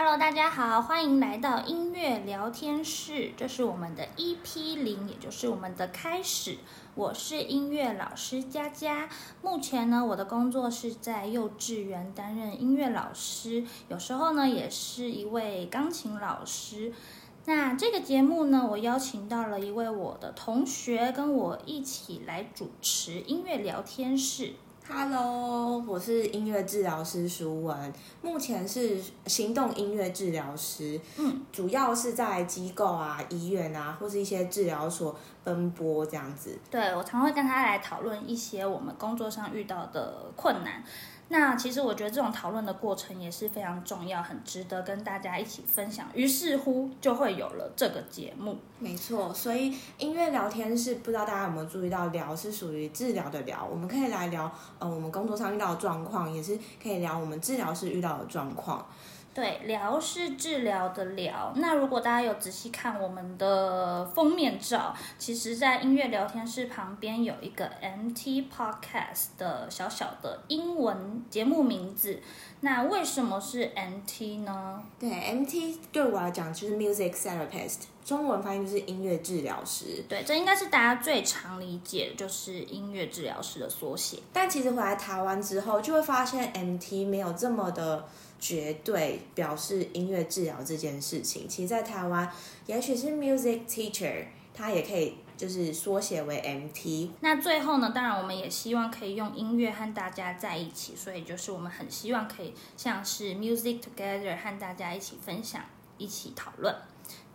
Hello，大家好，欢迎来到音乐聊天室，这是我们的 EP 零，也就是我们的开始。我是音乐老师佳佳，目前呢，我的工作是在幼稚园担任音乐老师，有时候呢，也是一位钢琴老师。那这个节目呢，我邀请到了一位我的同学，跟我一起来主持音乐聊天室。Hello，我是音乐治疗师舒文，目前是行动音乐治疗师，嗯，主要是在机构啊、医院啊，或是一些治疗所奔波这样子。对我常会跟他来讨论一些我们工作上遇到的困难。那其实我觉得这种讨论的过程也是非常重要，很值得跟大家一起分享。于是乎，就会有了这个节目。没错，所以音乐聊天是不知道大家有没有注意到，聊是属于治疗的聊，我们可以来聊呃我们工作上遇到的状况，也是可以聊我们治疗师遇到的状况。对，疗是治疗的疗。那如果大家有仔细看我们的封面照，其实，在音乐聊天室旁边有一个 MT Podcast 的小小的英文节目名字。那为什么是 MT 呢？对，MT 对我来讲就是 Music Therapist，中文翻译就是音乐治疗师。对，这应该是大家最常理解，就是音乐治疗师的缩写。但其实回来台湾之后，就会发现 MT 没有这么的绝对表示音乐治疗这件事情。其实，在台湾，也许是 music teacher，它也可以就是缩写为 MT。那最后呢，当然我们也希望可以用音乐和大家在一起，所以就是我们很希望可以像是 music together 和大家一起分享、一起讨论。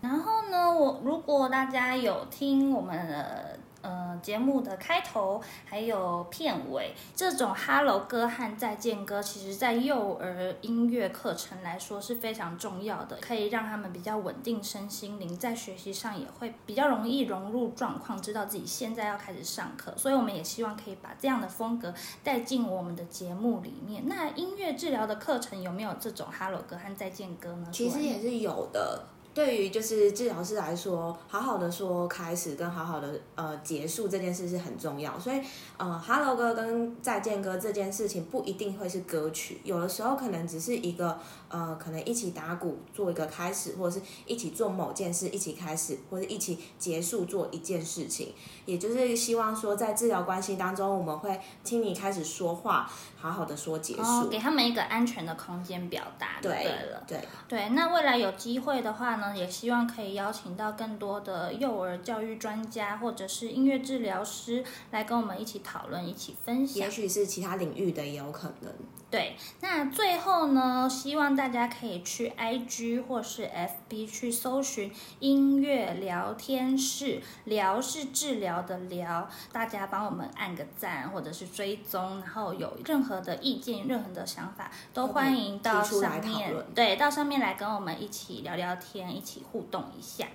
然后呢，我如果大家有听我们的呃节目的开头还有片尾这种 Hello 歌和再见歌，其实在幼儿音乐课程来说是非常重要的，可以让他们比较稳定身心灵，在学习上也会比较容易融入状况，知道自己现在要开始上课。所以我们也希望可以把这样的风格带进我们的节目里面。那音乐治疗的课程有没有这种 Hello 歌和再见歌呢？其实也是有的。对于就是治疗师来说，好好的说开始跟好好的呃结束这件事是很重要，所以呃，Hello 歌跟再见哥这件事情不一定会是歌曲，有的时候可能只是一个呃，可能一起打鼓做一个开始，或者是一起做某件事一起开始，或者一起结束做一件事情，也就是希望说在治疗关系当中，我们会听你开始说话，好好的说结束，哦，给他们一个安全的空间表达对对了。对。对，那未来有机会的话呢，也希望可以邀请到更多的幼儿教育专家或者是音乐治疗师来跟我们一起讨论、一起分享也。许是其他领域的也有可能。对，那最后呢，希望大家可以去 IG 或是 FB 去搜寻音乐聊天室，聊是治疗的聊，大家帮我们按个赞或者是追踪，然后有任何的意见、任何的想法，都欢迎到上面，对，到上面来跟我们一起聊聊天，一起互动一下。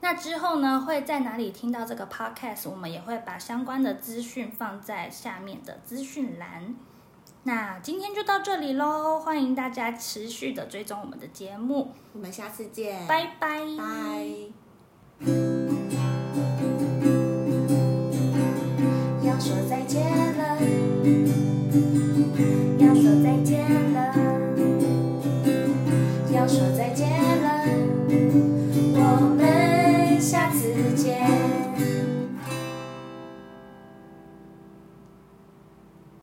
那之后呢，会在哪里听到这个 podcast？我们也会把相关的资讯放在下面的资讯栏。那今天就到这里喽，欢迎大家持续的追踪我们的节目，我们下次见，拜拜。拜。